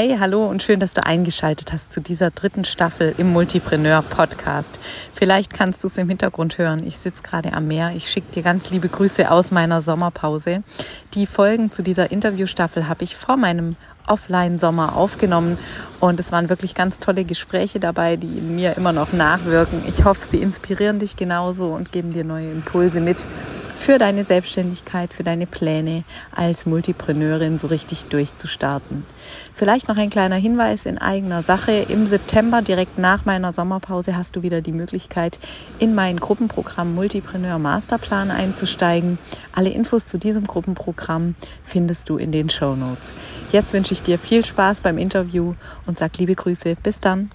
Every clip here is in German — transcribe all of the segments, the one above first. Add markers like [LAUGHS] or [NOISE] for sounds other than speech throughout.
Hey, hallo und schön, dass du eingeschaltet hast zu dieser dritten Staffel im Multipreneur Podcast. Vielleicht kannst du es im Hintergrund hören. Ich sitze gerade am Meer. Ich schicke dir ganz liebe Grüße aus meiner Sommerpause. Die Folgen zu dieser Interviewstaffel habe ich vor meinem Offline-Sommer aufgenommen und es waren wirklich ganz tolle Gespräche dabei, die in mir immer noch nachwirken. Ich hoffe, sie inspirieren dich genauso und geben dir neue Impulse mit für deine Selbstständigkeit, für deine Pläne als Multipreneurin so richtig durchzustarten. Vielleicht noch ein kleiner Hinweis in eigener Sache. Im September, direkt nach meiner Sommerpause, hast du wieder die Möglichkeit, in mein Gruppenprogramm Multipreneur Masterplan einzusteigen. Alle Infos zu diesem Gruppenprogramm findest du in den Show Notes. Jetzt wünsche ich dir viel Spaß beim Interview und sag liebe Grüße. Bis dann.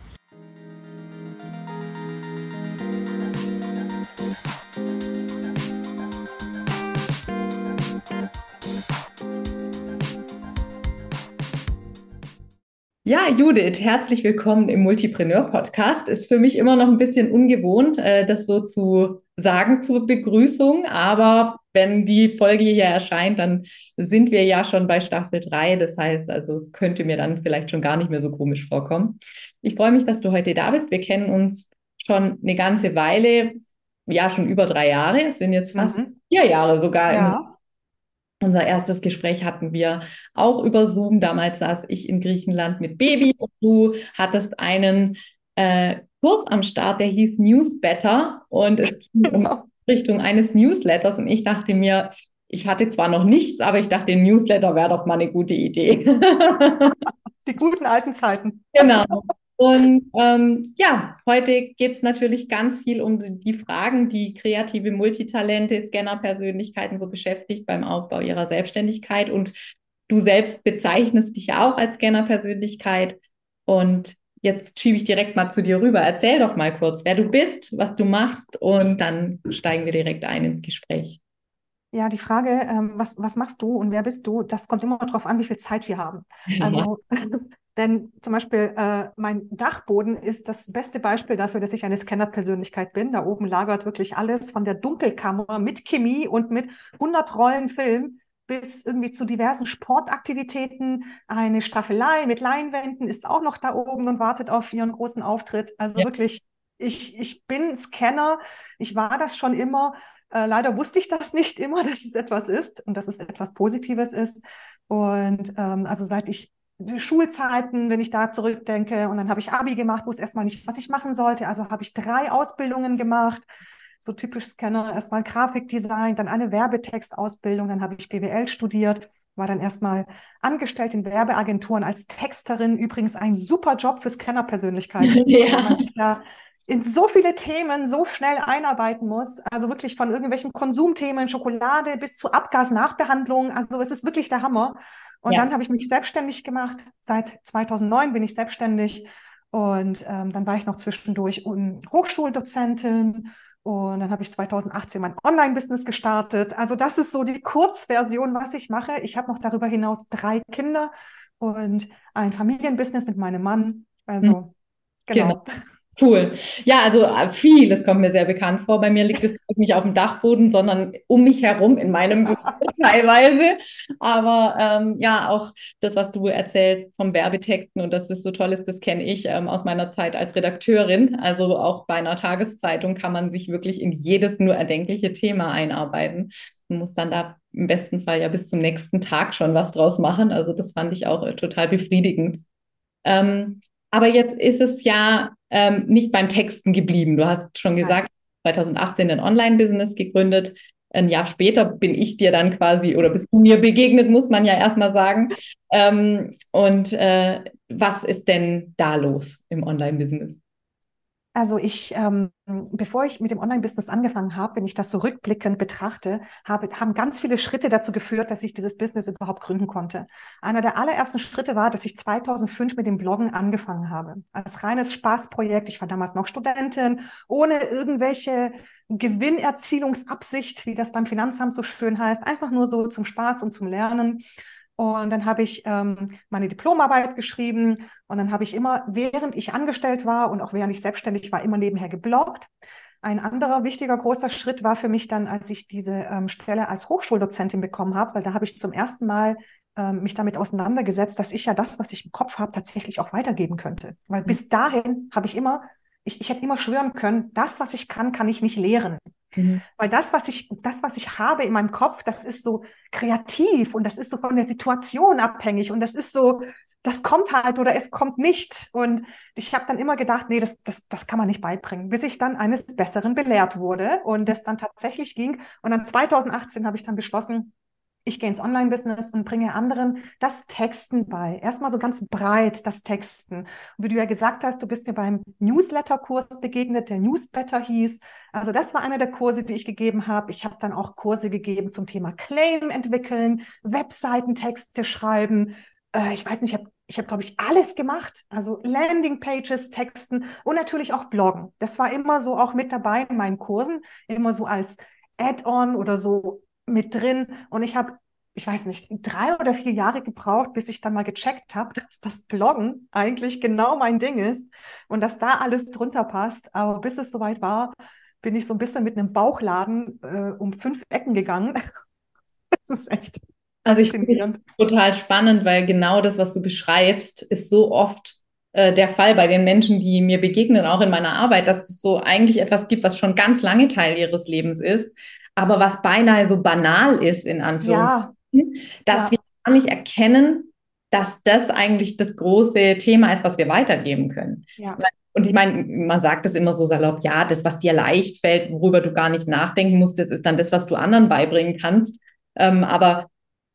Ja, Judith, herzlich willkommen im Multipreneur-Podcast. Ist für mich immer noch ein bisschen ungewohnt, äh, das so zu sagen zur Begrüßung, aber wenn die Folge hier erscheint, dann sind wir ja schon bei Staffel 3. Das heißt, also es könnte mir dann vielleicht schon gar nicht mehr so komisch vorkommen. Ich freue mich, dass du heute da bist. Wir kennen uns schon eine ganze Weile, ja, schon über drei Jahre, es sind jetzt fast mhm. vier Jahre sogar ja. Unser erstes Gespräch hatten wir auch über Zoom. Damals saß ich in Griechenland mit Baby und du hattest einen äh, Kurs am Start, der hieß News Better und es ging [LAUGHS] um genau. Richtung eines Newsletters und ich dachte mir, ich hatte zwar noch nichts, aber ich dachte, ein Newsletter wäre doch mal eine gute Idee. [LAUGHS] Die guten alten Zeiten. Genau. Und ähm, ja, heute geht es natürlich ganz viel um die Fragen, die kreative Multitalente, Scanner-Persönlichkeiten so beschäftigt beim Aufbau ihrer Selbstständigkeit. Und du selbst bezeichnest dich ja auch als Scanner-Persönlichkeit. Und jetzt schiebe ich direkt mal zu dir rüber. Erzähl doch mal kurz, wer du bist, was du machst und dann steigen wir direkt ein ins Gespräch. Ja, die Frage, ähm, was, was machst du und wer bist du, das kommt immer darauf an, wie viel Zeit wir haben. [LAUGHS] Also Denn zum Beispiel äh, mein Dachboden ist das beste Beispiel dafür, dass ich eine Scanner-Persönlichkeit bin. Da oben lagert wirklich alles von der Dunkelkammer mit Chemie und mit 100 Rollen Film bis irgendwie zu diversen Sportaktivitäten. Eine Staffelei mit Leinwänden ist auch noch da oben und wartet auf ihren großen Auftritt. Also ja. wirklich, ich, ich bin Scanner. Ich war das schon immer. Äh, leider wusste ich das nicht immer, [LAUGHS] dass es etwas ist und dass es etwas Positives ist. Und ähm, also seit ich die Schulzeiten, wenn ich da zurückdenke. Und dann habe ich Abi gemacht, wusste erstmal nicht, was ich machen sollte. Also habe ich drei Ausbildungen gemacht. So typisch Scanner, erstmal Grafikdesign, dann eine Werbetextausbildung, dann habe ich BWL studiert, war dann erstmal angestellt in Werbeagenturen als Texterin. Übrigens ein super Job für Scanner-Persönlichkeiten, [LAUGHS] ja. man sich da in so viele Themen so schnell einarbeiten muss. Also wirklich von irgendwelchen Konsumthemen, Schokolade bis zu Abgasnachbehandlung. Also es ist wirklich der Hammer. Und ja. dann habe ich mich selbstständig gemacht. Seit 2009 bin ich selbstständig. Und ähm, dann war ich noch zwischendurch Hochschuldozentin. Und dann habe ich 2018 mein Online-Business gestartet. Also das ist so die Kurzversion, was ich mache. Ich habe noch darüber hinaus drei Kinder und ein Familienbusiness mit meinem Mann. Also mhm. genau. genau. Cool. Ja, also äh, vieles kommt mir sehr bekannt vor. Bei mir liegt es nicht auf dem Dachboden, sondern um mich herum in meinem [LAUGHS] Büro teilweise. Aber ähm, ja, auch das, was du erzählst vom Werbetexten und dass es so toll ist, das kenne ich ähm, aus meiner Zeit als Redakteurin. Also auch bei einer Tageszeitung kann man sich wirklich in jedes nur erdenkliche Thema einarbeiten. Man muss dann da im besten Fall ja bis zum nächsten Tag schon was draus machen. Also das fand ich auch äh, total befriedigend. Ähm, aber jetzt ist es ja ähm, nicht beim Texten geblieben. Du hast schon gesagt, 2018 ein Online-Business gegründet. Ein Jahr später bin ich dir dann quasi oder bist du mir begegnet, muss man ja erstmal sagen. Ähm, und äh, was ist denn da los im Online-Business? Also ich, ähm, bevor ich mit dem Online-Business angefangen habe, wenn ich das so rückblickend betrachte, habe, haben ganz viele Schritte dazu geführt, dass ich dieses Business überhaupt gründen konnte. Einer der allerersten Schritte war, dass ich 2005 mit dem Bloggen angefangen habe. Als reines Spaßprojekt. Ich war damals noch Studentin, ohne irgendwelche Gewinnerzielungsabsicht, wie das beim Finanzamt so schön heißt. Einfach nur so zum Spaß und zum Lernen. Und dann habe ich ähm, meine Diplomarbeit geschrieben und dann habe ich immer, während ich angestellt war und auch während ich selbstständig war, immer nebenher gebloggt. Ein anderer wichtiger großer Schritt war für mich dann, als ich diese ähm, Stelle als Hochschuldozentin bekommen habe, weil da habe ich zum ersten Mal ähm, mich damit auseinandergesetzt, dass ich ja das, was ich im Kopf habe, tatsächlich auch weitergeben könnte. Weil mhm. bis dahin habe ich immer, ich, ich hätte immer schwören können, das, was ich kann, kann ich nicht lehren. Mhm. Weil das, was ich, das, was ich habe in meinem Kopf, das ist so kreativ und das ist so von der Situation abhängig und das ist so, das kommt halt oder es kommt nicht. Und ich habe dann immer gedacht, nee, das, das, das kann man nicht beibringen, bis ich dann eines Besseren belehrt wurde und das dann tatsächlich ging. Und dann 2018 habe ich dann beschlossen, ich gehe ins Online-Business und bringe anderen das Texten bei. Erstmal so ganz breit das Texten. Und wie du ja gesagt hast, du bist mir beim Newsletter-Kurs begegnet, der Newsletter hieß. Also das war einer der Kurse, die ich gegeben habe. Ich habe dann auch Kurse gegeben zum Thema Claim entwickeln, Webseitentexte schreiben. Äh, ich weiß nicht, ich habe ich habe, glaube ich, alles gemacht. Also Landingpages, Texten und natürlich auch Bloggen. Das war immer so auch mit dabei in meinen Kursen, immer so als Add-on oder so mit drin. Und ich habe, ich weiß nicht, drei oder vier Jahre gebraucht, bis ich dann mal gecheckt habe, dass das Bloggen eigentlich genau mein Ding ist und dass da alles drunter passt. Aber bis es soweit war, bin ich so ein bisschen mit einem Bauchladen äh, um fünf Ecken gegangen. [LAUGHS] das ist echt. Also ich finde total spannend, weil genau das, was du beschreibst, ist so oft äh, der Fall bei den Menschen, die mir begegnen, auch in meiner Arbeit, dass es so eigentlich etwas gibt, was schon ganz lange Teil ihres Lebens ist, aber was beinahe so banal ist, in Anführungszeichen, ja. dass ja. wir gar nicht erkennen, dass das eigentlich das große Thema ist, was wir weitergeben können. Ja. Und ich meine, man sagt es immer so salopp, ja, das, was dir leicht fällt, worüber du gar nicht nachdenken musst, das ist dann das, was du anderen beibringen kannst. Ähm, aber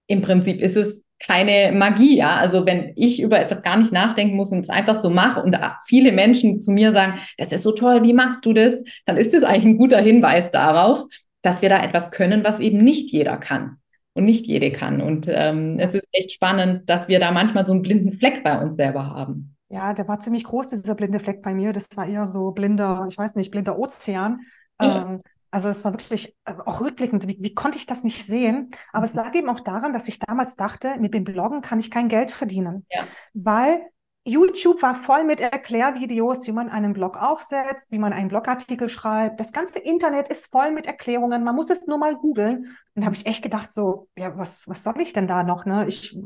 im Prinzip ist es keine Magie, ja. Also wenn ich über etwas gar nicht nachdenken muss und es einfach so mache und viele Menschen zu mir sagen, das ist so toll, wie machst du das? Dann ist das eigentlich ein guter Hinweis darauf, dass wir da etwas können, was eben nicht jeder kann und nicht jede kann. Und ähm, es ist echt spannend, dass wir da manchmal so einen blinden Fleck bei uns selber haben. Ja, der war ziemlich groß, dieser blinde Fleck bei mir. Das war eher so blinder, ich weiß nicht, blinder Ozean. Ja. Ähm, also es war wirklich äh, auch rückblickend, wie, wie konnte ich das nicht sehen? Aber mhm. es lag eben auch daran, dass ich damals dachte, mit dem Bloggen kann ich kein Geld verdienen. Ja. Weil YouTube war voll mit Erklärvideos, wie man einen Blog aufsetzt, wie man einen Blogartikel schreibt. Das ganze Internet ist voll mit Erklärungen. Man muss es nur mal googeln. Und habe ich echt gedacht, so, ja, was, was soll ich denn da noch? Ne? Ich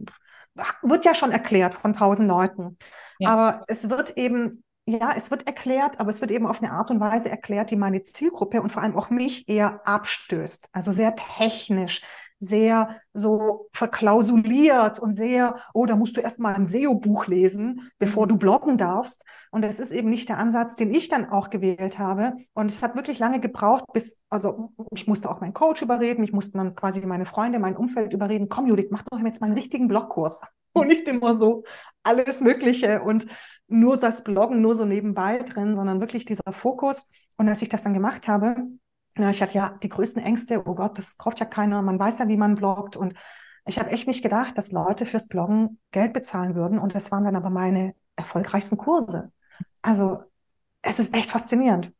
wird ja schon erklärt von tausend Leuten. Ja. Aber es wird eben, ja, es wird erklärt, aber es wird eben auf eine Art und Weise erklärt, die meine Zielgruppe und vor allem auch mich eher abstößt. Also sehr technisch, sehr so verklausuliert und sehr, oh, da musst du erstmal ein SEO-Buch lesen, bevor mhm. du bloggen darfst. Und das ist eben nicht der Ansatz, den ich dann auch gewählt habe. Und es hat wirklich lange gebraucht, bis, also ich musste auch meinen Coach überreden, ich musste dann quasi meine Freunde, mein Umfeld überreden, komm Judith, mach doch jetzt mal einen richtigen Blogkurs. [LAUGHS] Und nicht immer so alles Mögliche und nur das Bloggen nur so nebenbei drin, sondern wirklich dieser Fokus. Und als ich das dann gemacht habe, ja, ich hatte ja die größten Ängste, oh Gott, das kauft ja keiner, man weiß ja, wie man bloggt. Und ich habe echt nicht gedacht, dass Leute fürs Bloggen Geld bezahlen würden. Und das waren dann aber meine erfolgreichsten Kurse. Also es ist echt faszinierend.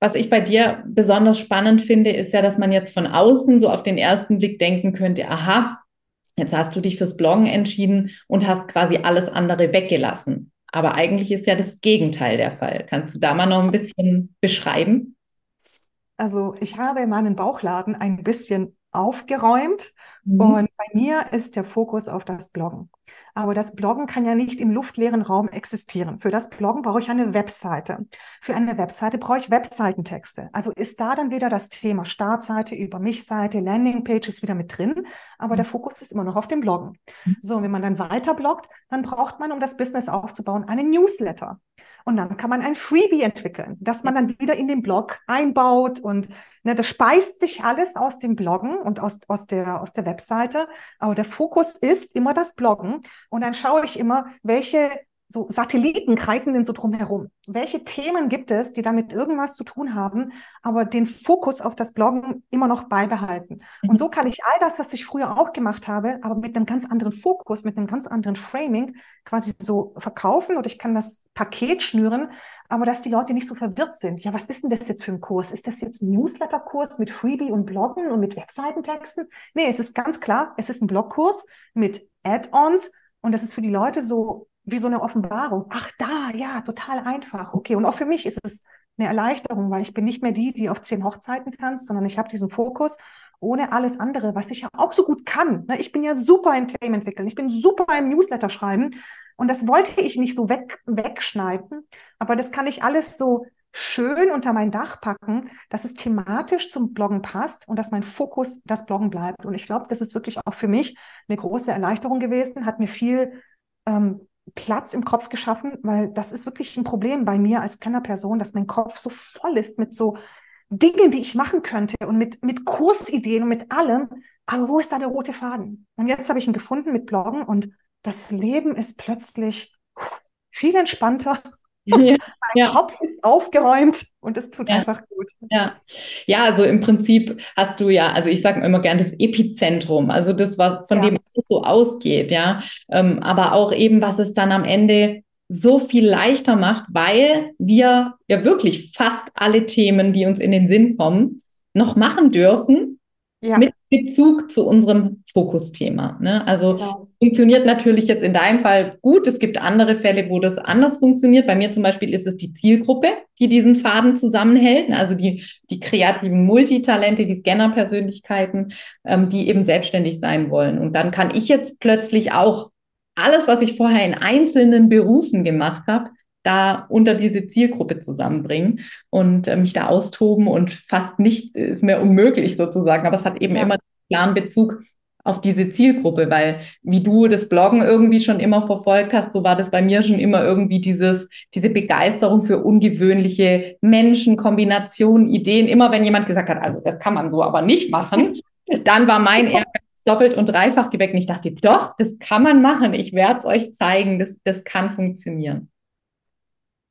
Was ich bei dir besonders spannend finde, ist ja, dass man jetzt von außen so auf den ersten Blick denken könnte, aha, jetzt hast du dich fürs Bloggen entschieden und hast quasi alles andere weggelassen. Aber eigentlich ist ja das Gegenteil der Fall. Kannst du da mal noch ein bisschen beschreiben? Also ich habe meinen Bauchladen ein bisschen aufgeräumt mhm. und bei mir ist der Fokus auf das Bloggen. Aber das Bloggen kann ja nicht im luftleeren Raum existieren. Für das Bloggen brauche ich eine Webseite. Für eine Webseite brauche ich Webseitentexte. Also ist da dann wieder das Thema Startseite, über mich Seite, Landingpages wieder mit drin. Aber der mhm. Fokus ist immer noch auf dem Bloggen. Mhm. So, wenn man dann weiter bloggt, dann braucht man, um das Business aufzubauen, einen Newsletter. Und dann kann man ein Freebie entwickeln, das man dann wieder in den Blog einbaut und ne, das speist sich alles aus dem Bloggen und aus, aus, der, aus der Webseite. Aber der Fokus ist immer das Bloggen. Und dann schaue ich immer, welche so Satelliten kreisen denn so drumherum? Welche Themen gibt es, die damit irgendwas zu tun haben, aber den Fokus auf das Bloggen immer noch beibehalten? Mhm. Und so kann ich all das, was ich früher auch gemacht habe, aber mit einem ganz anderen Fokus, mit einem ganz anderen Framing quasi so verkaufen oder ich kann das Paket schnüren, aber dass die Leute nicht so verwirrt sind. Ja, was ist denn das jetzt für ein Kurs? Ist das jetzt ein Newsletter-Kurs mit Freebie und Bloggen und mit Webseitentexten? Nee, es ist ganz klar, es ist ein Blogkurs mit Add-ons und das ist für die Leute so wie so eine Offenbarung. Ach, da, ja, total einfach. Okay. Und auch für mich ist es eine Erleichterung, weil ich bin nicht mehr die, die auf zehn Hochzeiten tanzt, sondern ich habe diesen Fokus ohne alles andere, was ich ja auch so gut kann. Ne? Ich bin ja super im Claim entwickeln, ich bin super im Newsletter schreiben und das wollte ich nicht so weg, wegschneiden, aber das kann ich alles so schön unter mein Dach packen, dass es thematisch zum Bloggen passt und dass mein Fokus das Bloggen bleibt. Und ich glaube, das ist wirklich auch für mich eine große Erleichterung gewesen, hat mir viel ähm, Platz im Kopf geschaffen, weil das ist wirklich ein Problem bei mir als Kennerperson, dass mein Kopf so voll ist mit so Dingen, die ich machen könnte und mit, mit Kursideen und mit allem. Aber wo ist da der rote Faden? Und jetzt habe ich ihn gefunden mit Bloggen und das Leben ist plötzlich viel entspannter [LAUGHS] mein ja. Kopf ist aufgeräumt und es tut ja. einfach gut. Ja. ja, also im Prinzip hast du ja, also ich sage immer gerne das Epizentrum, also das, was von dem alles so ausgeht, ja. Ähm, aber auch eben, was es dann am Ende so viel leichter macht, weil wir ja wirklich fast alle Themen, die uns in den Sinn kommen, noch machen dürfen ja. mit Bezug zu unserem Fokusthema. Ne? Also genau. funktioniert natürlich jetzt in deinem Fall gut. Es gibt andere Fälle, wo das anders funktioniert. Bei mir zum Beispiel ist es die Zielgruppe, die diesen Faden zusammenhält. Also die, die kreativen Multitalente, die Scanner-Persönlichkeiten, ähm, die eben selbstständig sein wollen. Und dann kann ich jetzt plötzlich auch alles, was ich vorher in einzelnen Berufen gemacht habe, da unter diese Zielgruppe zusammenbringen und äh, mich da austoben und fast nicht ist mehr unmöglich sozusagen. Aber es hat eben ja. immer klaren Bezug auf diese Zielgruppe, weil wie du das Bloggen irgendwie schon immer verfolgt hast, so war das bei mir schon immer irgendwie dieses, diese Begeisterung für ungewöhnliche Menschen, Kombinationen, Ideen. Immer wenn jemand gesagt hat, also das kann man so aber nicht machen, [LAUGHS] dann war mein Ehrgeiz doppelt und dreifach geweckt. Und ich dachte, doch, das kann man machen. Ich werde es euch zeigen, das, das kann funktionieren.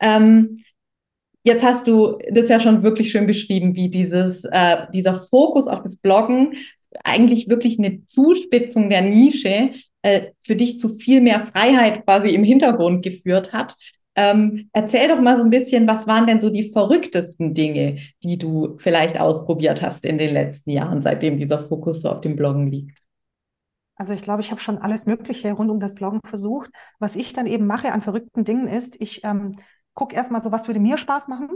Ähm, jetzt hast du das ja schon wirklich schön beschrieben, wie dieses, äh, dieser Fokus auf das Bloggen eigentlich wirklich eine Zuspitzung der Nische äh, für dich zu viel mehr Freiheit quasi im Hintergrund geführt hat. Ähm, erzähl doch mal so ein bisschen, was waren denn so die verrücktesten Dinge, die du vielleicht ausprobiert hast in den letzten Jahren, seitdem dieser Fokus so auf dem Bloggen liegt? Also ich glaube, ich habe schon alles Mögliche rund um das Bloggen versucht. Was ich dann eben mache an verrückten Dingen ist, ich ähm, guck erstmal so, was würde mir Spaß machen.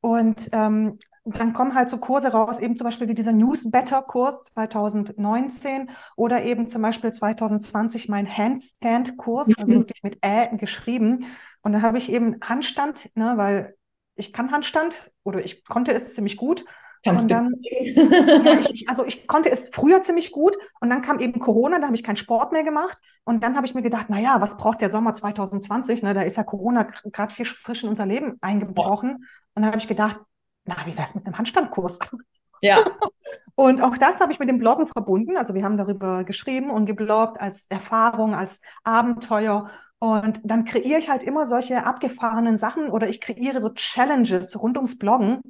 Und ähm, dann kommen halt so Kurse raus, eben zum Beispiel wie dieser News Better Kurs 2019 oder eben zum Beispiel 2020 mein Handstand Kurs, also mhm. wirklich mit Ä geschrieben. Und da habe ich eben Handstand, ne, weil ich kann Handstand oder ich konnte es ziemlich gut. Und dann, [LAUGHS] ja, ich, also ich konnte es früher ziemlich gut und dann kam eben Corona, da habe ich keinen Sport mehr gemacht und dann habe ich mir gedacht, naja, was braucht der Sommer 2020? Ne, da ist ja Corona gerade frisch in unser Leben eingebrochen und dann habe ich gedacht, na, wie wäre es mit einem Handstandkurs? Ja. [LAUGHS] und auch das habe ich mit dem Bloggen verbunden. Also wir haben darüber geschrieben und gebloggt als Erfahrung, als Abenteuer. Und dann kreiere ich halt immer solche abgefahrenen Sachen oder ich kreiere so Challenges rund ums Bloggen,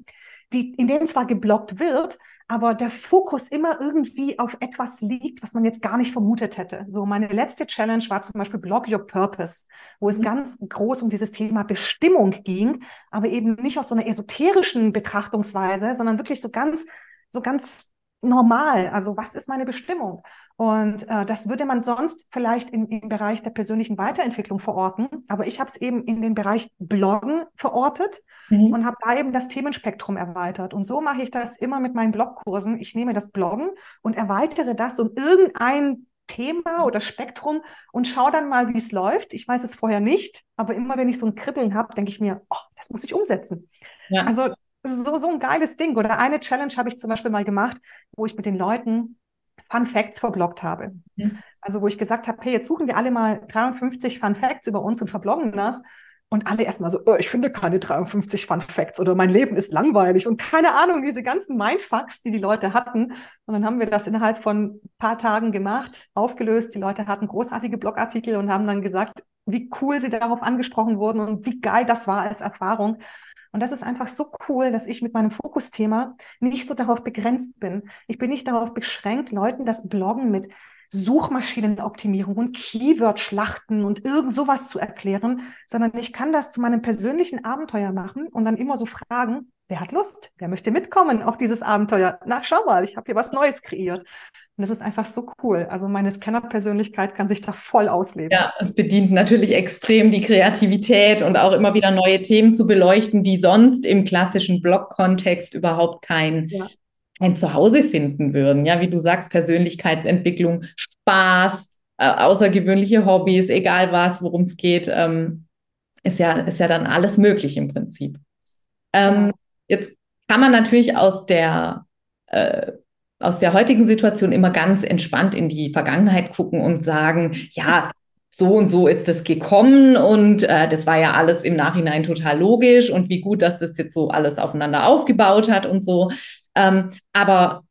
die, in denen zwar geblockt wird, aber der Fokus immer irgendwie auf etwas liegt, was man jetzt gar nicht vermutet hätte. So meine letzte Challenge war zum Beispiel Blog Your Purpose, wo es mhm. ganz groß um dieses Thema Bestimmung ging, aber eben nicht aus so einer esoterischen Betrachtungsweise, sondern wirklich so ganz, so ganz normal. Also was ist meine Bestimmung? Und äh, das würde man sonst vielleicht in, im Bereich der persönlichen Weiterentwicklung verorten. Aber ich habe es eben in den Bereich Bloggen verortet mhm. und habe da eben das Themenspektrum erweitert. Und so mache ich das immer mit meinen Blogkursen. Ich nehme das Bloggen und erweitere das um irgendein Thema oder Spektrum und schaue dann mal, wie es läuft. Ich weiß es vorher nicht, aber immer wenn ich so ein Kribbeln habe, denke ich mir, oh, das muss ich umsetzen. Ja. Also so, so ein geiles Ding. Oder eine Challenge habe ich zum Beispiel mal gemacht, wo ich mit den Leuten Fun Facts verbloggt habe. Mhm. Also wo ich gesagt habe, hey, jetzt suchen wir alle mal 53 Fun Facts über uns und verbloggen das. Und alle erstmal so, oh, ich finde keine 53 Fun Facts oder mein Leben ist langweilig und keine Ahnung, diese ganzen Mindfucks, die die Leute hatten. Und dann haben wir das innerhalb von ein paar Tagen gemacht, aufgelöst. Die Leute hatten großartige Blogartikel und haben dann gesagt, wie cool sie darauf angesprochen wurden und wie geil das war als Erfahrung. Und das ist einfach so cool, dass ich mit meinem Fokusthema nicht so darauf begrenzt bin. Ich bin nicht darauf beschränkt, Leuten das Bloggen mit Suchmaschinenoptimierung und Keyword-Schlachten und irgend sowas zu erklären, sondern ich kann das zu meinem persönlichen Abenteuer machen und dann immer so fragen, wer hat Lust? Wer möchte mitkommen auf dieses Abenteuer? Na, schau mal, ich habe hier was Neues kreiert. Und das ist einfach so cool. Also meine Scanner-Persönlichkeit kann sich da voll ausleben. Ja, es bedient natürlich extrem die Kreativität und auch immer wieder neue Themen zu beleuchten, die sonst im klassischen Blog-Kontext überhaupt keinen ja. ein Zuhause finden würden. Ja, wie du sagst, Persönlichkeitsentwicklung, Spaß, äh, außergewöhnliche Hobbys, egal was, worum es geht, ähm, ist ja, ist ja dann alles möglich im Prinzip. Ähm, jetzt kann man natürlich aus der, äh, aus der heutigen Situation immer ganz entspannt in die Vergangenheit gucken und sagen, ja, so und so ist es gekommen und äh, das war ja alles im Nachhinein total logisch und wie gut, dass das jetzt so alles aufeinander aufgebaut hat und so. Ähm, aber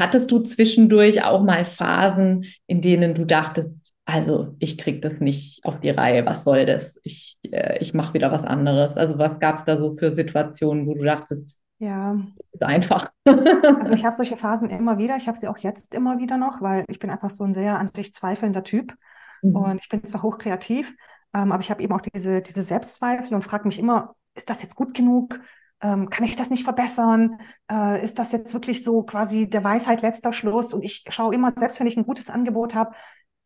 hattest du zwischendurch auch mal Phasen, in denen du dachtest, also ich kriege das nicht auf die Reihe, was soll das? Ich, äh, ich mache wieder was anderes. Also was gab es da so für Situationen, wo du dachtest, ja. Ist einfach. also ich [LAUGHS] habe solche Phasen immer wieder. Ich habe sie auch jetzt immer wieder noch, weil ich bin einfach so ein sehr an sich zweifelnder Typ. Mhm. Und ich bin zwar hochkreativ, ähm, aber ich habe eben auch diese, diese Selbstzweifel und frage mich immer, ist das jetzt gut genug? Ähm, kann ich das nicht verbessern? Äh, ist das jetzt wirklich so quasi der Weisheit letzter Schluss? Und ich schaue immer, selbst wenn ich ein gutes Angebot habe,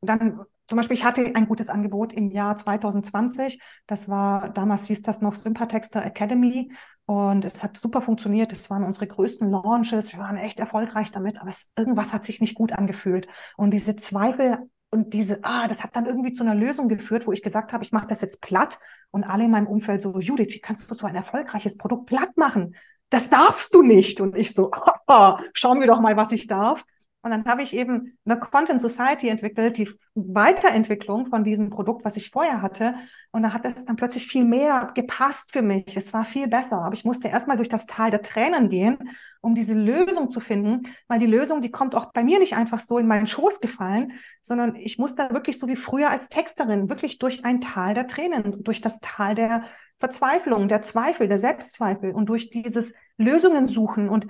dann zum Beispiel, ich hatte ein gutes Angebot im Jahr 2020. Das war, damals hieß das noch Sympathexter Academy. Und es hat super funktioniert. Es waren unsere größten Launches. Wir waren echt erfolgreich damit. Aber es, irgendwas hat sich nicht gut angefühlt. Und diese Zweifel und diese, ah, das hat dann irgendwie zu einer Lösung geführt, wo ich gesagt habe, ich mache das jetzt platt. Und alle in meinem Umfeld so, Judith, wie kannst du so ein erfolgreiches Produkt platt machen? Das darfst du nicht. Und ich so, [LAUGHS] schauen wir doch mal, was ich darf. Und dann habe ich eben eine Content Society entwickelt, die Weiterentwicklung von diesem Produkt, was ich vorher hatte. Und da hat es dann plötzlich viel mehr gepasst für mich. Es war viel besser. Aber ich musste erstmal durch das Tal der Tränen gehen, um diese Lösung zu finden. Weil die Lösung, die kommt auch bei mir nicht einfach so in meinen Schoß gefallen, sondern ich musste wirklich so wie früher als Texterin wirklich durch ein Tal der Tränen, durch das Tal der Verzweiflung, der Zweifel, der Selbstzweifel und durch dieses Lösungen suchen und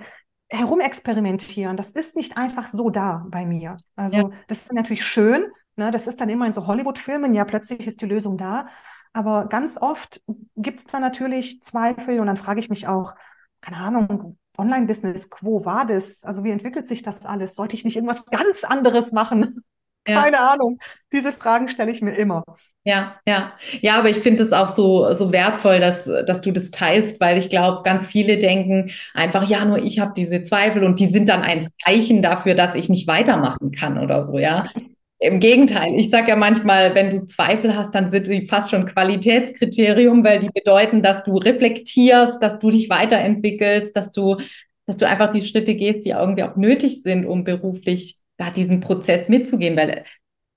herumexperimentieren, das ist nicht einfach so da bei mir. Also ja. das ist natürlich schön, ne? das ist dann immer in so Hollywood-Filmen, ja, plötzlich ist die Lösung da. Aber ganz oft gibt es da natürlich Zweifel und dann frage ich mich auch, keine Ahnung, Online-Business, wo war das? Also wie entwickelt sich das alles? Sollte ich nicht irgendwas ganz anderes machen? Ja. Keine Ahnung. Diese Fragen stelle ich mir immer. Ja, ja. Ja, aber ich finde es auch so, so wertvoll, dass, dass du das teilst, weil ich glaube, ganz viele denken einfach, ja, nur ich habe diese Zweifel und die sind dann ein Zeichen dafür, dass ich nicht weitermachen kann oder so, ja. Im Gegenteil, ich sage ja manchmal, wenn du Zweifel hast, dann sind die fast schon Qualitätskriterium, weil die bedeuten, dass du reflektierst, dass du dich weiterentwickelst, dass du, dass du einfach die Schritte gehst, die irgendwie auch nötig sind, um beruflich da diesen Prozess mitzugehen, weil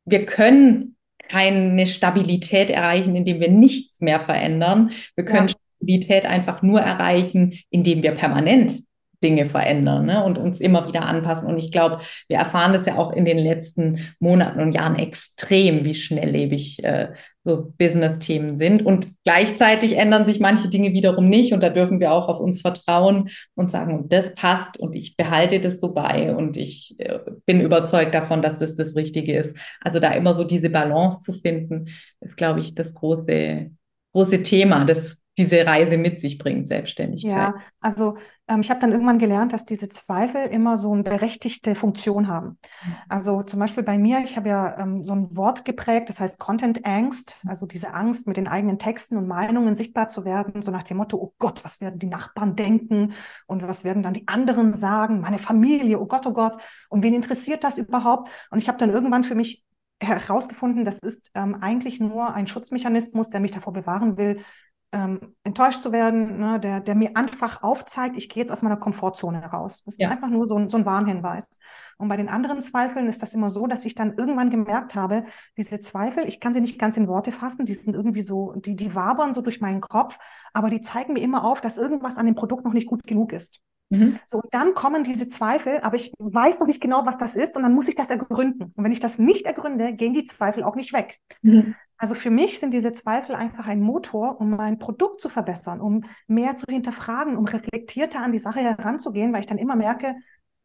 wir können keine Stabilität erreichen, indem wir nichts mehr verändern. Wir können ja. Stabilität einfach nur erreichen, indem wir permanent Dinge verändern ne? und uns immer wieder anpassen. Und ich glaube, wir erfahren das ja auch in den letzten Monaten und Jahren extrem, wie schnelllebig äh, so Business-Themen sind. Und gleichzeitig ändern sich manche Dinge wiederum nicht. Und da dürfen wir auch auf uns vertrauen und sagen, das passt und ich behalte das so bei und ich äh, bin überzeugt davon, dass das das Richtige ist. Also da immer so diese Balance zu finden, ist, glaube ich, das große, große Thema, das diese Reise mit sich bringt, Selbstständigkeit. Ja, also ich habe dann irgendwann gelernt, dass diese Zweifel immer so eine berechtigte Funktion haben. Mhm. Also zum Beispiel bei mir, ich habe ja ähm, so ein Wort geprägt, das heißt Content Angst, also diese Angst, mit den eigenen Texten und Meinungen sichtbar zu werden, so nach dem Motto, oh Gott, was werden die Nachbarn denken und was werden dann die anderen sagen, meine Familie, oh Gott, oh Gott, und wen interessiert das überhaupt? Und ich habe dann irgendwann für mich herausgefunden, das ist ähm, eigentlich nur ein Schutzmechanismus, der mich davor bewahren will, ähm, enttäuscht zu werden, ne, der, der mir einfach aufzeigt, ich gehe jetzt aus meiner Komfortzone raus. Das ist ja. einfach nur so ein, so ein Warnhinweis. Und bei den anderen Zweifeln ist das immer so, dass ich dann irgendwann gemerkt habe, diese Zweifel, ich kann sie nicht ganz in Worte fassen, die sind irgendwie so, die, die wabern so durch meinen Kopf, aber die zeigen mir immer auf, dass irgendwas an dem Produkt noch nicht gut genug ist. Mhm. So, und dann kommen diese Zweifel, aber ich weiß noch nicht genau, was das ist, und dann muss ich das ergründen. Und wenn ich das nicht ergründe, gehen die Zweifel auch nicht weg. Mhm. Also für mich sind diese Zweifel einfach ein Motor, um mein Produkt zu verbessern, um mehr zu hinterfragen, um reflektierter an die Sache heranzugehen, weil ich dann immer merke,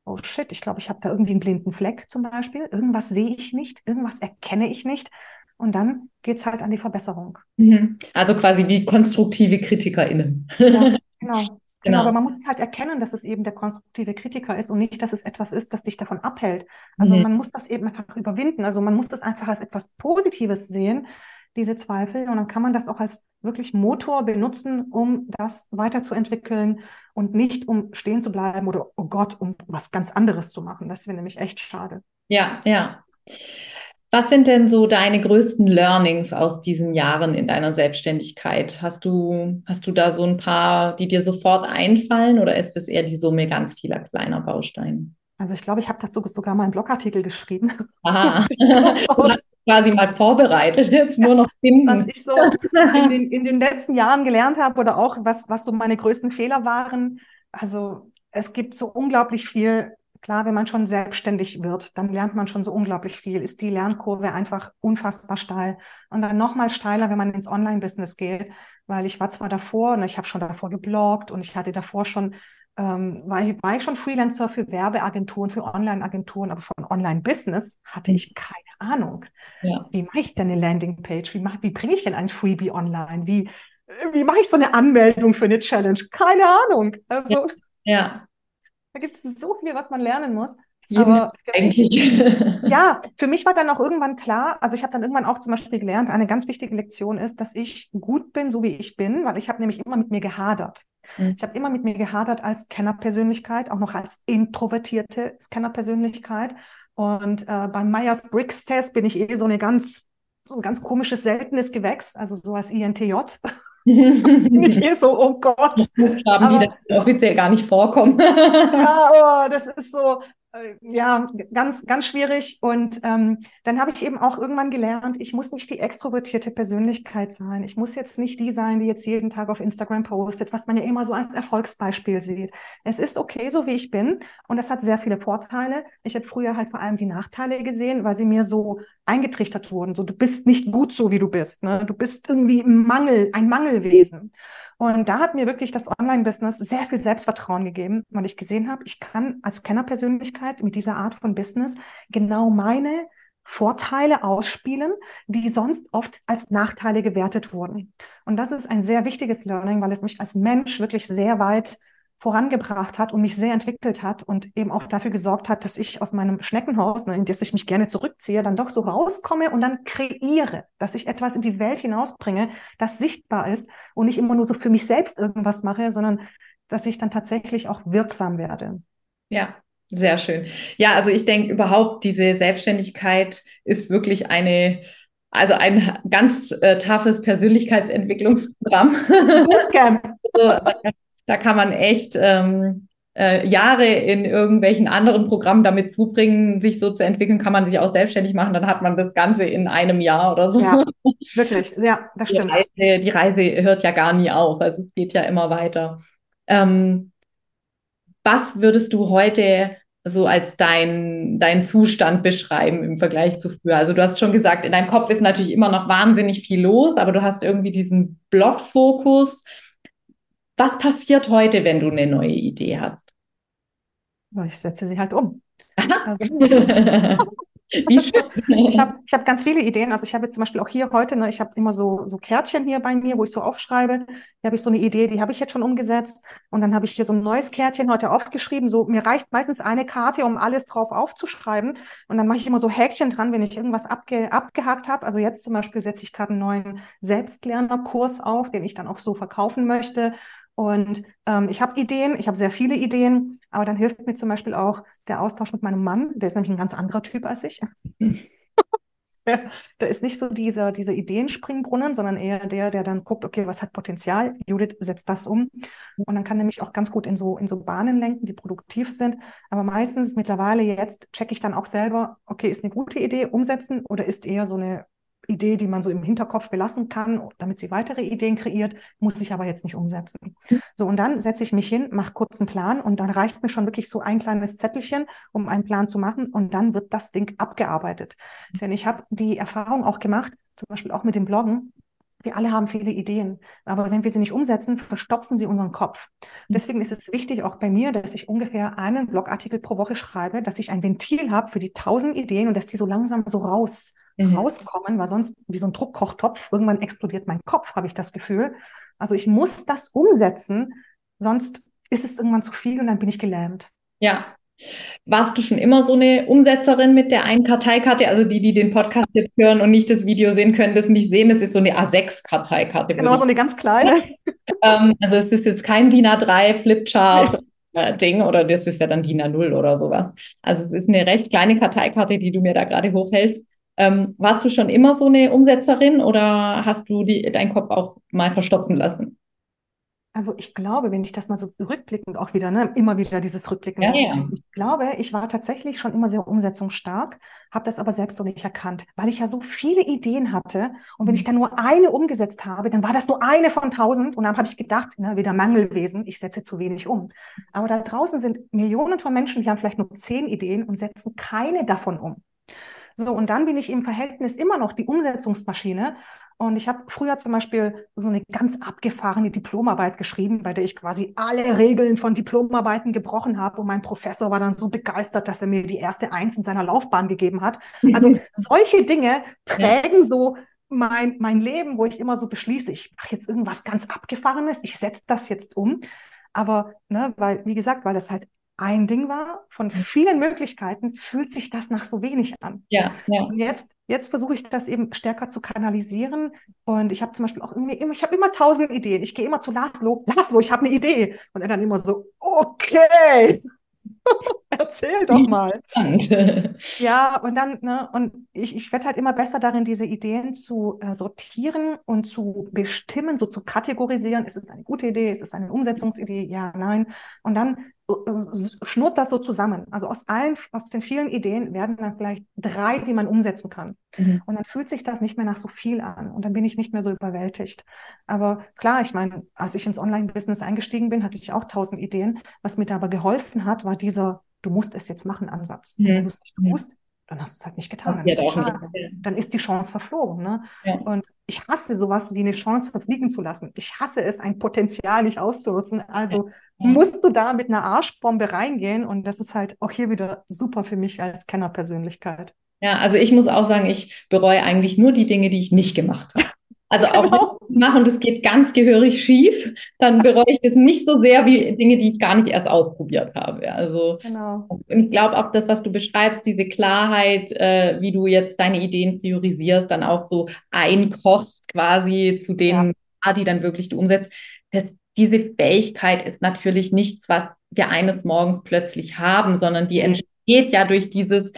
oh shit, ich glaube, ich habe da irgendwie einen blinden Fleck zum Beispiel. Irgendwas sehe ich nicht, irgendwas erkenne ich nicht. Und dann geht es halt an die Verbesserung. Mhm. Also quasi wie konstruktive KritikerInnen. Ja, [LAUGHS] genau. Genau. genau, aber man muss es halt erkennen, dass es eben der konstruktive Kritiker ist und nicht, dass es etwas ist, das dich davon abhält. Also mhm. man muss das eben einfach überwinden. Also man muss das einfach als etwas Positives sehen, diese Zweifel. Und dann kann man das auch als wirklich Motor benutzen, um das weiterzuentwickeln und nicht um stehen zu bleiben oder, oh Gott, um was ganz anderes zu machen. Das wäre nämlich echt schade. Ja, ja. Was sind denn so deine größten Learnings aus diesen Jahren in deiner Selbstständigkeit? Hast du, hast du da so ein paar, die dir sofort einfallen oder ist es eher die Summe ganz vieler kleiner Bausteine? Also ich glaube, ich habe dazu sogar mal einen Blogartikel geschrieben. Aha. [LAUGHS] [LAUGHS] du hast quasi mal vorbereitet, jetzt nur noch finden. Was ich so in den, in den letzten Jahren gelernt habe oder auch was, was so meine größten Fehler waren. Also es gibt so unglaublich viel Klar, wenn man schon selbstständig wird, dann lernt man schon so unglaublich viel, ist die Lernkurve einfach unfassbar steil. Und dann nochmal steiler, wenn man ins Online-Business geht, weil ich war zwar davor und ich habe schon davor gebloggt und ich hatte davor schon, ähm, war, ich, war ich schon Freelancer für Werbeagenturen, für Online-Agenturen, aber von Online-Business hatte mhm. ich keine Ahnung. Ja. Wie mache ich denn eine Landingpage? Wie, mach, wie bringe ich denn ein Freebie online? Wie, wie mache ich so eine Anmeldung für eine Challenge? Keine Ahnung. Also, ja. ja. Da gibt es so viel, was man lernen muss. Aber eigentlich. [LAUGHS] ja, für mich war dann auch irgendwann klar, also ich habe dann irgendwann auch zum Beispiel gelernt, eine ganz wichtige Lektion ist, dass ich gut bin, so wie ich bin, weil ich habe nämlich immer mit mir gehadert. Mhm. Ich habe immer mit mir gehadert als Kennerpersönlichkeit, auch noch als introvertierte Kennerpersönlichkeit. Und äh, beim Myers-Briggs-Test bin ich eh so eine ganz, so ein ganz komisches, seltenes Gewächs, also so als INTJ. Ich eh so, oh Gott. Buchstaben, die da offiziell gar nicht vorkommen. ja, oh, das ist so, ja, ganz, ganz schwierig. Und ähm, dann habe ich eben auch irgendwann gelernt, ich muss nicht die extrovertierte Persönlichkeit sein. Ich muss jetzt nicht die sein, die jetzt jeden Tag auf Instagram postet, was man ja immer so als Erfolgsbeispiel sieht. Es ist okay, so wie ich bin. Und das hat sehr viele Vorteile. Ich habe früher halt vor allem die Nachteile gesehen, weil sie mir so eingetrichtert wurden. So, du bist nicht gut so, wie du bist. Ne? Du bist irgendwie Mangel, ein Mangelwesen. Und da hat mir wirklich das Online-Business sehr viel Selbstvertrauen gegeben, weil ich gesehen habe, ich kann als Kennerpersönlichkeit mit dieser Art von Business genau meine Vorteile ausspielen, die sonst oft als Nachteile gewertet wurden. Und das ist ein sehr wichtiges Learning, weil es mich als Mensch wirklich sehr weit vorangebracht hat und mich sehr entwickelt hat und eben auch dafür gesorgt hat, dass ich aus meinem Schneckenhaus, ne, in das ich mich gerne zurückziehe, dann doch so rauskomme und dann kreiere, dass ich etwas in die Welt hinausbringe, das sichtbar ist und nicht immer nur so für mich selbst irgendwas mache, sondern dass ich dann tatsächlich auch wirksam werde. Ja, sehr schön. Ja, also ich denke überhaupt, diese Selbstständigkeit ist wirklich eine, also ein ganz äh, toughes Persönlichkeitsentwicklungsprogramm. [LAUGHS] also, da kann man echt ähm, äh, Jahre in irgendwelchen anderen Programmen damit zubringen, sich so zu entwickeln, kann man sich auch selbstständig machen, dann hat man das Ganze in einem Jahr oder so. Ja, wirklich, ja, das stimmt. Die Reise, die Reise hört ja gar nie auf, also es geht ja immer weiter. Ähm, was würdest du heute so als dein, dein Zustand beschreiben im Vergleich zu früher? Also du hast schon gesagt, in deinem Kopf ist natürlich immer noch wahnsinnig viel los, aber du hast irgendwie diesen Blog-Fokus. Was passiert heute, wenn du eine neue Idee hast? Ich setze sie halt um. Also, [LAUGHS] ich habe ich hab ganz viele Ideen. Also ich habe jetzt zum Beispiel auch hier heute, ne, ich habe immer so, so Kärtchen hier bei mir, wo ich so aufschreibe. Hier habe ich so eine Idee, die habe ich jetzt schon umgesetzt. Und dann habe ich hier so ein neues Kärtchen heute aufgeschrieben. So, mir reicht meistens eine Karte, um alles drauf aufzuschreiben. Und dann mache ich immer so Häkchen dran, wenn ich irgendwas abge, abgehakt habe. Also jetzt zum Beispiel setze ich gerade einen neuen Selbstlernerkurs auf, den ich dann auch so verkaufen möchte. Und ähm, ich habe Ideen, ich habe sehr viele Ideen, aber dann hilft mir zum Beispiel auch der Austausch mit meinem Mann, der ist nämlich ein ganz anderer Typ als ich. [LAUGHS] da ist nicht so dieser, dieser Ideenspringbrunnen, sondern eher der, der dann guckt, okay, was hat Potenzial? Judith setzt das um. Und dann kann nämlich auch ganz gut in so, in so Bahnen lenken, die produktiv sind. Aber meistens mittlerweile jetzt checke ich dann auch selber, okay, ist eine gute Idee, umsetzen oder ist eher so eine Idee, die man so im Hinterkopf belassen kann, damit sie weitere Ideen kreiert, muss ich aber jetzt nicht umsetzen. So, und dann setze ich mich hin, mache kurz einen Plan und dann reicht mir schon wirklich so ein kleines Zettelchen, um einen Plan zu machen und dann wird das Ding abgearbeitet. Mhm. Denn ich habe die Erfahrung auch gemacht, zum Beispiel auch mit dem Bloggen, wir alle haben viele Ideen, aber wenn wir sie nicht umsetzen, verstopfen sie unseren Kopf. Mhm. Deswegen ist es wichtig, auch bei mir, dass ich ungefähr einen Blogartikel pro Woche schreibe, dass ich ein Ventil habe für die tausend Ideen und dass die so langsam so raus mhm. rauskommen, weil sonst wie so ein Druckkochtopf, irgendwann explodiert mein Kopf, habe ich das Gefühl. Also ich muss das umsetzen, sonst ist es irgendwann zu viel und dann bin ich gelähmt. Ja, Warst du schon immer so eine Umsetzerin mit der einen Karteikarte? Also die, die den Podcast jetzt hören und nicht das Video sehen können, das nicht sehen, das ist so eine A6-Karteikarte. Genau, so eine ganz kleine. [LAUGHS] ähm, also es ist jetzt kein DIN A3 Flipchart. Äh, Ding oder das ist ja dann DIN A0 oder sowas. Also es ist eine recht kleine Karteikarte, die du mir da gerade hochhältst. Ähm, warst du schon immer so eine Umsetzerin oder hast du die, deinen Kopf auch mal verstopfen lassen? Also ich glaube, wenn ich das mal so rückblickend auch wieder, ne, immer wieder dieses Rückblicken. Ja, ja. Ich glaube, ich war tatsächlich schon immer sehr umsetzungsstark, habe das aber selbst so nicht erkannt, weil ich ja so viele Ideen hatte. Und wenn ich dann nur eine umgesetzt habe, dann war das nur eine von tausend. Und dann habe ich gedacht, ne, wieder Mangelwesen, ich setze zu wenig um. Aber da draußen sind Millionen von Menschen, die haben vielleicht nur zehn Ideen und setzen keine davon um. So, und dann bin ich im Verhältnis immer noch die Umsetzungsmaschine. Und ich habe früher zum Beispiel so eine ganz abgefahrene Diplomarbeit geschrieben, bei der ich quasi alle Regeln von Diplomarbeiten gebrochen habe. Und mein Professor war dann so begeistert, dass er mir die erste Eins in seiner Laufbahn gegeben hat. Also [LAUGHS] solche Dinge prägen so mein, mein Leben, wo ich immer so beschließe, ich mache jetzt irgendwas ganz Abgefahrenes, ich setze das jetzt um. Aber, ne, weil, wie gesagt, weil das halt ein Ding war, von vielen Möglichkeiten fühlt sich das nach so wenig an. Ja, ja. Und jetzt, jetzt versuche ich das eben stärker zu kanalisieren. Und ich habe zum Beispiel auch irgendwie, ich habe immer tausend Ideen. Ich gehe immer zu Laszlo, Laszlo, ich habe eine Idee. Und er dann immer so, okay, [LAUGHS] Erzähl doch mal. ja, und dann, ne, und ich, ich werde halt immer besser darin, diese Ideen zu äh, sortieren und zu bestimmen, so zu kategorisieren. Ist es eine gute Idee? Ist es eine Umsetzungsidee? Ja, nein. Und dann äh, schnurrt das so zusammen. Also aus allen, aus den vielen Ideen werden dann vielleicht drei, die man umsetzen kann. Mhm. Und dann fühlt sich das nicht mehr nach so viel an. Und dann bin ich nicht mehr so überwältigt. Aber klar, ich meine, als ich ins Online-Business eingestiegen bin, hatte ich auch tausend Ideen. Was mir dabei geholfen hat, war dieser Du musst es jetzt machen Ansatz. Mhm. Wenn du es nicht tust, dann hast du es halt nicht getan. Dann, ist, dann ist, die Chance verflogen. Ne? Ja. Und ich hasse sowas wie eine Chance verfliegen zu lassen. Ich hasse es, ein Potenzial nicht auszunutzen. Also ja. musst du da mit einer Arschbombe reingehen. Und das ist halt auch hier wieder super für mich als Kennerpersönlichkeit. Ja, also ich muss auch sagen, ich bereue eigentlich nur die Dinge, die ich nicht gemacht habe. Also auch genau. wenn ich mache und es geht ganz gehörig schief, dann bereue ich es nicht so sehr wie Dinge, die ich gar nicht erst ausprobiert habe. Also genau. und ich glaube auch das, was du beschreibst, diese Klarheit, äh, wie du jetzt deine Ideen priorisierst, dann auch so einkochst quasi zu denen, ja. die dann wirklich du umsetzt. Das, diese Fähigkeit ist natürlich nichts, was wir eines Morgens plötzlich haben, sondern die entsteht ja durch dieses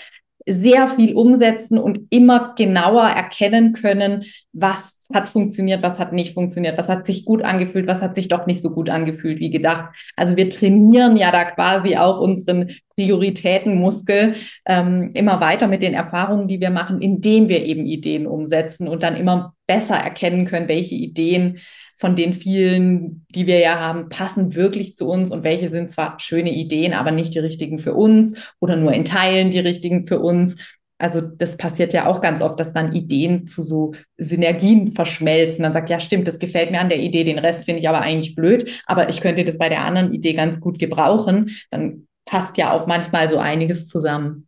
sehr viel umsetzen und immer genauer erkennen können, was hat funktioniert, was hat nicht funktioniert, was hat sich gut angefühlt, was hat sich doch nicht so gut angefühlt wie gedacht. Also wir trainieren ja da quasi auch unseren Prioritätenmuskel ähm, immer weiter mit den Erfahrungen, die wir machen, indem wir eben Ideen umsetzen und dann immer besser erkennen können, welche Ideen von den vielen, die wir ja haben, passen wirklich zu uns und welche sind zwar schöne Ideen, aber nicht die richtigen für uns oder nur in Teilen die richtigen für uns. Also das passiert ja auch ganz oft, dass dann Ideen zu so Synergien verschmelzen. Dann sagt, ja stimmt, das gefällt mir an der Idee, den Rest finde ich aber eigentlich blöd, aber ich könnte das bei der anderen Idee ganz gut gebrauchen. Dann passt ja auch manchmal so einiges zusammen.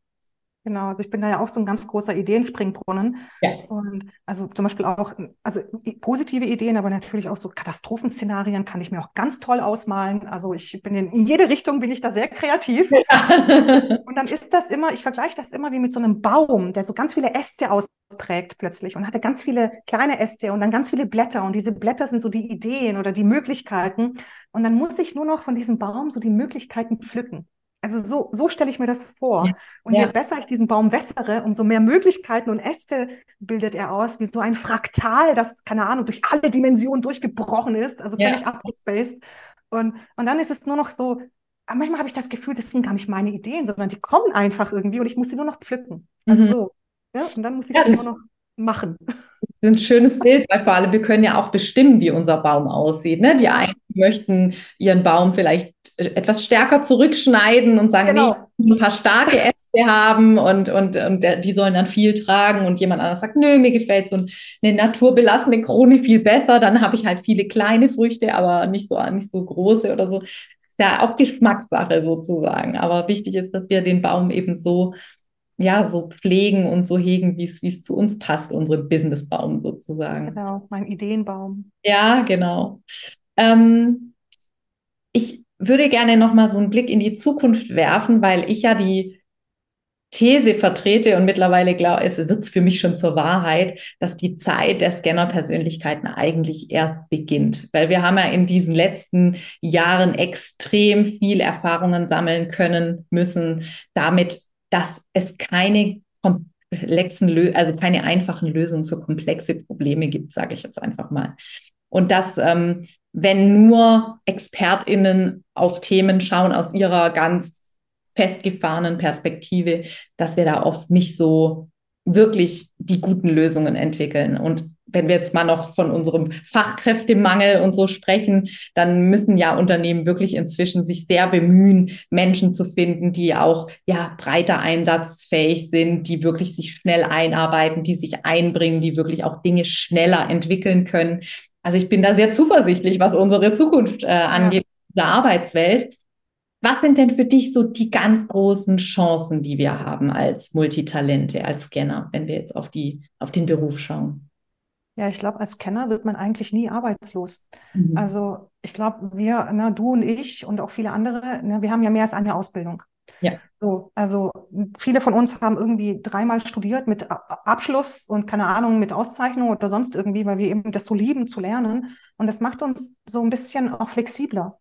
Genau, also ich bin da ja auch so ein ganz großer Ideenspringbrunnen. Ja. Und also zum Beispiel auch, also positive Ideen, aber natürlich auch so Katastrophenszenarien kann ich mir auch ganz toll ausmalen. Also ich bin in, in jede Richtung bin ich da sehr kreativ. Ja. [LAUGHS] Und dann ist das immer, ich vergleiche das immer wie mit so einem Baum, der so ganz viele Äste ausprägt plötzlich und hatte ganz viele kleine Äste und dann ganz viele Blätter. Und diese Blätter sind so die Ideen oder die Möglichkeiten. Und dann muss ich nur noch von diesem Baum so die Möglichkeiten pflücken. Also so, so stelle ich mir das vor. Ja. Und je besser ich diesen Baum wässere, umso mehr Möglichkeiten und Äste bildet er aus, wie so ein Fraktal, das, keine Ahnung, durch alle Dimensionen durchgebrochen ist, also völlig ja. abgespaced. Und, und dann ist es nur noch so, manchmal habe ich das Gefühl, das sind gar nicht meine Ideen, sondern die kommen einfach irgendwie und ich muss sie nur noch pflücken. Also mhm. so. Ja? Und dann muss ich ja. sie nur noch machen. Das ist ein schönes Bild, weil vor allem wir können ja auch bestimmen, wie unser Baum aussieht. Ne? Die einen möchten ihren Baum vielleicht etwas stärker zurückschneiden und sagen, genau. nee, ein paar starke Äste haben und, und, und die sollen dann viel tragen und jemand anderes sagt, nö, mir gefällt so eine naturbelassene Krone viel besser, dann habe ich halt viele kleine Früchte, aber nicht so, nicht so große oder so. Ist ja auch Geschmackssache sozusagen. Aber wichtig ist, dass wir den Baum eben so, ja, so pflegen und so hegen, wie es, es zu uns passt, unseren Businessbaum sozusagen. Genau, mein Ideenbaum. Ja, genau. Ähm, ich würde gerne noch mal so einen Blick in die Zukunft werfen, weil ich ja die These vertrete und mittlerweile glaube, es wird für mich schon zur Wahrheit, dass die Zeit der Scanner-Persönlichkeiten eigentlich erst beginnt. Weil wir haben ja in diesen letzten Jahren extrem viel Erfahrungen sammeln können müssen, damit, dass es keine komplexen, also keine einfachen Lösungen für komplexe Probleme gibt, sage ich jetzt einfach mal. Und dass, ähm, wenn nur ExpertInnen auf Themen schauen aus ihrer ganz festgefahrenen Perspektive, dass wir da oft nicht so wirklich die guten Lösungen entwickeln. Und wenn wir jetzt mal noch von unserem Fachkräftemangel und so sprechen, dann müssen ja Unternehmen wirklich inzwischen sich sehr bemühen, Menschen zu finden, die auch ja breiter einsatzfähig sind, die wirklich sich schnell einarbeiten, die sich einbringen, die wirklich auch Dinge schneller entwickeln können. Also ich bin da sehr zuversichtlich, was unsere Zukunft äh, angeht, ja. dieser Arbeitswelt. Was sind denn für dich so die ganz großen Chancen, die wir haben als Multitalente, als Scanner, wenn wir jetzt auf, die, auf den Beruf schauen? Ja, ich glaube, als Scanner wird man eigentlich nie arbeitslos. Mhm. Also ich glaube, wir, na, du und ich und auch viele andere, na, wir haben ja mehr als eine Ausbildung. Ja. So, also viele von uns haben irgendwie dreimal studiert mit Abschluss und keine Ahnung, mit Auszeichnung oder sonst irgendwie, weil wir eben das so lieben zu lernen. Und das macht uns so ein bisschen auch flexibler.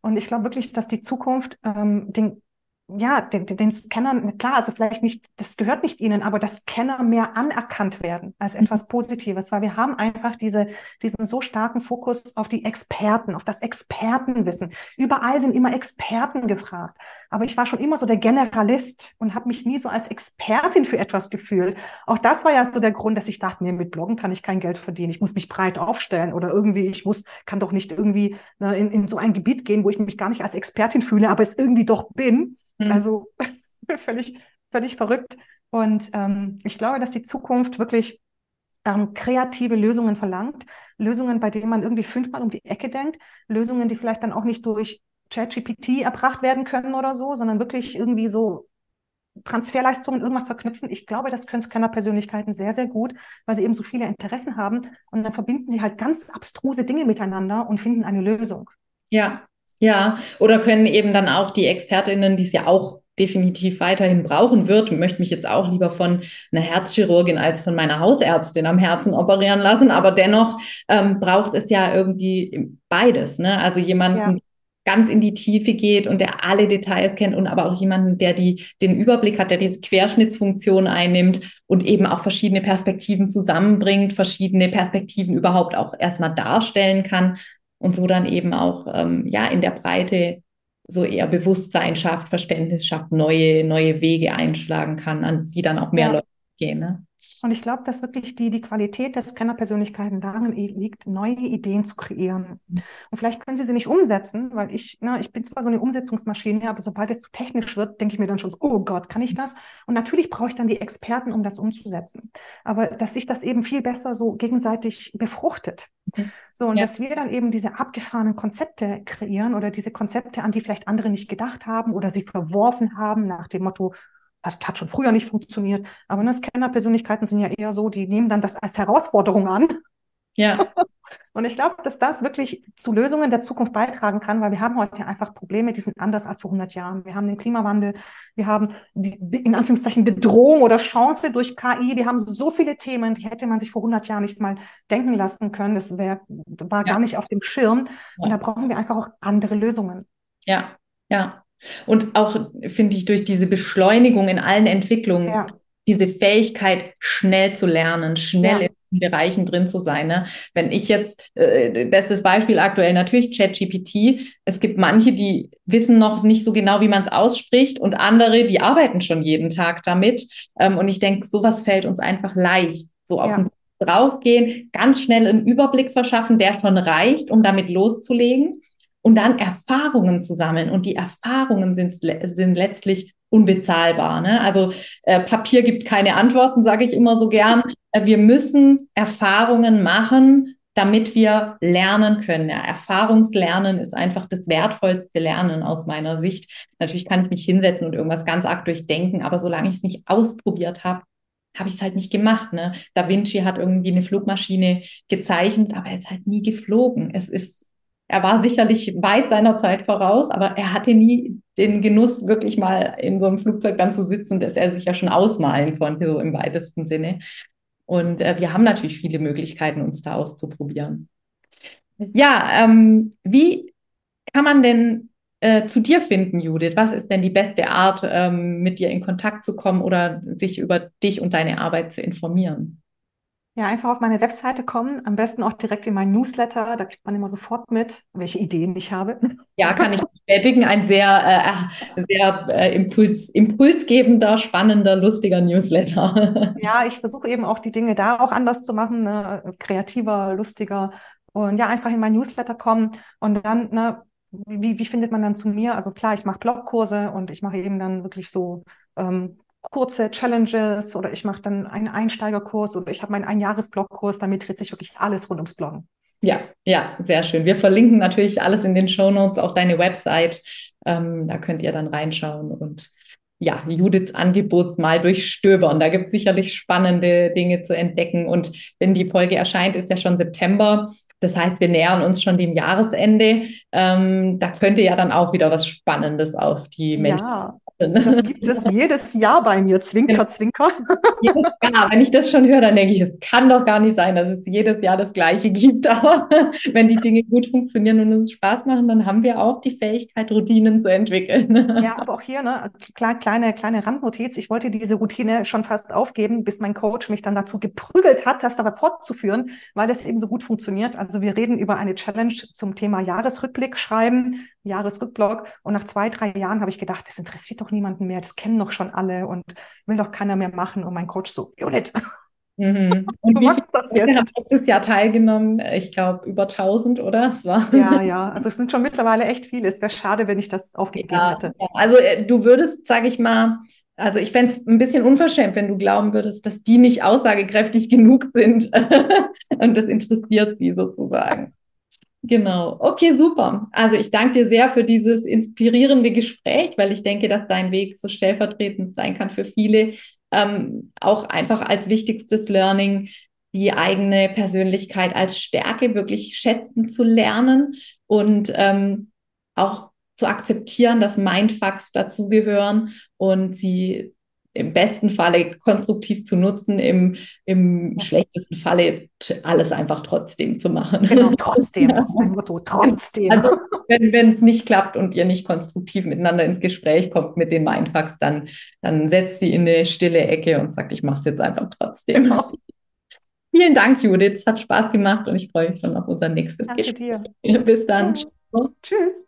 Und ich glaube wirklich, dass die Zukunft ähm, den ja, den, den Scannern, klar, also vielleicht nicht, das gehört nicht ihnen, aber dass Scanner mehr anerkannt werden als mhm. etwas Positives, weil wir haben einfach diese, diesen so starken Fokus auf die Experten, auf das Expertenwissen. Überall sind immer Experten gefragt. Aber ich war schon immer so der Generalist und habe mich nie so als Expertin für etwas gefühlt. Auch das war ja so der Grund, dass ich dachte, nee, mit Bloggen kann ich kein Geld verdienen. Ich muss mich breit aufstellen oder irgendwie, ich muss, kann doch nicht irgendwie ne, in, in so ein Gebiet gehen, wo ich mich gar nicht als Expertin fühle, aber es irgendwie doch bin. Mhm. Also [LAUGHS] völlig, völlig verrückt. Und ähm, ich glaube, dass die Zukunft wirklich ähm, kreative Lösungen verlangt. Lösungen, bei denen man irgendwie fünfmal um die Ecke denkt. Lösungen, die vielleicht dann auch nicht durch ChatGPT erbracht werden können oder so, sondern wirklich irgendwie so Transferleistungen, irgendwas verknüpfen. Ich glaube, das können Scanner-Persönlichkeiten sehr, sehr gut, weil sie eben so viele Interessen haben. Und dann verbinden sie halt ganz abstruse Dinge miteinander und finden eine Lösung. Ja, ja, oder können eben dann auch die Expertinnen, die es ja auch definitiv weiterhin brauchen wird, möchte mich jetzt auch lieber von einer Herzchirurgin als von meiner Hausärztin am Herzen operieren lassen, aber dennoch ähm, braucht es ja irgendwie beides, ne? Also jemanden, ja. ganz in die Tiefe geht und der alle Details kennt und aber auch jemanden, der die, den Überblick hat, der diese Querschnittsfunktion einnimmt und eben auch verschiedene Perspektiven zusammenbringt, verschiedene Perspektiven überhaupt auch erstmal darstellen kann und so dann eben auch ähm, ja in der Breite so eher Bewusstsein schafft, Verständnis schafft, neue, neue Wege einschlagen kann, an die dann auch mehr ja. Leute gehen. Ne? Und ich glaube, dass wirklich die, die Qualität des Scanner-Persönlichkeiten darin liegt, neue Ideen zu kreieren. Und vielleicht können sie sie nicht umsetzen, weil ich, na, ich bin zwar so eine Umsetzungsmaschine, aber sobald es zu technisch wird, denke ich mir dann schon, oh Gott, kann ich das? Und natürlich brauche ich dann die Experten, um das umzusetzen. Aber dass sich das eben viel besser so gegenseitig befruchtet. Mhm. So, und ja. dass wir dann eben diese abgefahrenen Konzepte kreieren oder diese Konzepte, an die vielleicht andere nicht gedacht haben oder sie verworfen haben nach dem Motto, das hat schon früher nicht funktioniert. Aber ne, Scanner-Persönlichkeiten sind ja eher so, die nehmen dann das als Herausforderung an. Ja. [LAUGHS] Und ich glaube, dass das wirklich zu Lösungen der Zukunft beitragen kann, weil wir haben heute einfach Probleme, die sind anders als vor 100 Jahren. Wir haben den Klimawandel, wir haben die, in Anführungszeichen Bedrohung oder Chance durch KI. Wir haben so viele Themen, die hätte man sich vor 100 Jahren nicht mal denken lassen können. Das wär, war ja. gar nicht auf dem Schirm. Ja. Und da brauchen wir einfach auch andere Lösungen. Ja, ja. Und auch, finde ich, durch diese Beschleunigung in allen Entwicklungen, ja. diese Fähigkeit, schnell zu lernen, schnell ja. in Bereichen drin zu sein. Ne? Wenn ich jetzt, äh, das ist Beispiel aktuell natürlich ChatGPT, es gibt manche, die wissen noch nicht so genau, wie man es ausspricht und andere, die arbeiten schon jeden Tag damit. Ähm, und ich denke, sowas fällt uns einfach leicht, so auf ja. den draufgehen, ganz schnell einen Überblick verschaffen, der schon reicht, um damit loszulegen und dann Erfahrungen zu sammeln. Und die Erfahrungen sind, sind letztlich unbezahlbar. Ne? Also äh, Papier gibt keine Antworten, sage ich immer so gern. Äh, wir müssen Erfahrungen machen, damit wir lernen können. Ja, Erfahrungslernen ist einfach das wertvollste Lernen aus meiner Sicht. Natürlich kann ich mich hinsetzen und irgendwas ganz arg durchdenken, aber solange ich es nicht ausprobiert habe, habe ich es halt nicht gemacht. Ne? Da Vinci hat irgendwie eine Flugmaschine gezeichnet, aber er ist halt nie geflogen. Es ist Er war sicherlich weit seiner Zeit voraus, aber er hatte nie den Genuss, wirklich mal in so einem Flugzeug dann zu sitzen, dass er sich ja schon ausmalen konnte, so im weitesten Sinne. Und äh, wir haben natürlich viele Möglichkeiten, uns da auszuprobieren. Ja, ähm, wie kann man denn äh, zu dir finden, Judith? Was ist denn die beste Art, ähm, mit dir in Kontakt zu kommen oder sich über dich und deine Arbeit zu informieren? Ja, einfach auf meine Webseite kommen, am besten auch direkt in meinen Newsletter, da kriegt man immer sofort mit, welche Ideen ich habe. Ja, kann ich bestätigen, ein sehr, äh, sehr äh, Impuls, impulsgebender, spannender, lustiger Newsletter. [LAUGHS] Ja, ich versuche eben auch die Dinge da auch anders zu machen, ne? kreativer, lustiger und ja, einfach in meinen Newsletter kommen und dann, ne, wie, wie findet man dann zu mir? Also klar, ich mache Blogkurse und ich mache eben dann wirklich so ähm, kurze Challenges oder ich mache dann einen Einsteigerkurs oder ich habe meinen Einjahres-Blogkurs. Bei mir dreht sich wirklich alles rund ums Bloggen. Ja, ja, sehr schön. Wir verlinken natürlich alles in den Show Notes, auch deine Website. Ähm, da könnt ihr dann reinschauen und ja, Judiths Angebot mal durchstöbern. Da gibt es sicherlich spannende Dinge zu entdecken. Und wenn die Folge erscheint, ist ja schon September. Das heißt, wir nähern uns schon dem Jahresende. Ähm, da könnte ja dann auch wieder was Spannendes auf die Menschen. Ja, das gibt es jedes Jahr bei mir, Zwinker, Zwinker. Jedes Jahr, wenn ich das schon höre, dann denke ich, es kann doch gar nicht sein, dass es jedes Jahr das Gleiche gibt. Aber wenn die Dinge gut funktionieren und uns Spaß machen, dann haben wir auch die Fähigkeit, Routinen zu entwickeln. Ja, aber auch hier, ne, kleine, kleine Randnotiz. Ich wollte diese Routine schon fast aufgeben, bis mein Coach mich dann dazu geprügelt hat, das da fortzuführen, weil es eben so gut funktioniert. Also wir reden über eine Challenge zum Thema Jahresrückblick schreiben, Jahresrückblick. Und nach zwei, drei Jahren habe ich gedacht, das interessiert doch niemanden mehr, das kennen doch schon alle und will doch keiner mehr machen. Und mein Coach so, Judith. Mhm. [LAUGHS] Und du wie machst das jetzt? Hat dieses Jahr teilgenommen? Ich glaube über 1000, oder? Es war ja, ja. Also es sind schon mittlerweile echt viele. Es wäre schade, wenn ich das aufgegeben ja, hätte. Also äh, du würdest, sage ich mal, also ich fände es ein bisschen unverschämt, wenn du glauben würdest, dass die nicht aussagekräftig [LAUGHS] genug sind. [LAUGHS] Und das interessiert sie sozusagen. Genau. Okay, super. Also ich danke dir sehr für dieses inspirierende Gespräch, weil ich denke, dass dein Weg so stellvertretend sein kann für viele. Ähm, auch einfach als wichtigstes Learning, die eigene Persönlichkeit als Stärke wirklich schätzen zu lernen und ähm, auch zu akzeptieren, dass Mindfucks dazugehören und sie im besten Falle konstruktiv zu nutzen, im, im schlechtesten Falle alles einfach trotzdem zu machen. Genau, [LAUGHS] trotzdem, das ist mein Motto, trotzdem. Also, wenn es nicht klappt und ihr nicht konstruktiv miteinander ins Gespräch kommt mit den Mindfucks, dann, dann setzt sie in eine stille Ecke und sagt, ich mache es jetzt einfach trotzdem. Genau. [LAUGHS] Vielen Dank, Judith. Es hat Spaß gemacht und ich freue mich schon auf unser nächstes Danke Gespräch. Dir. Bis dann. Ja. Tschüss.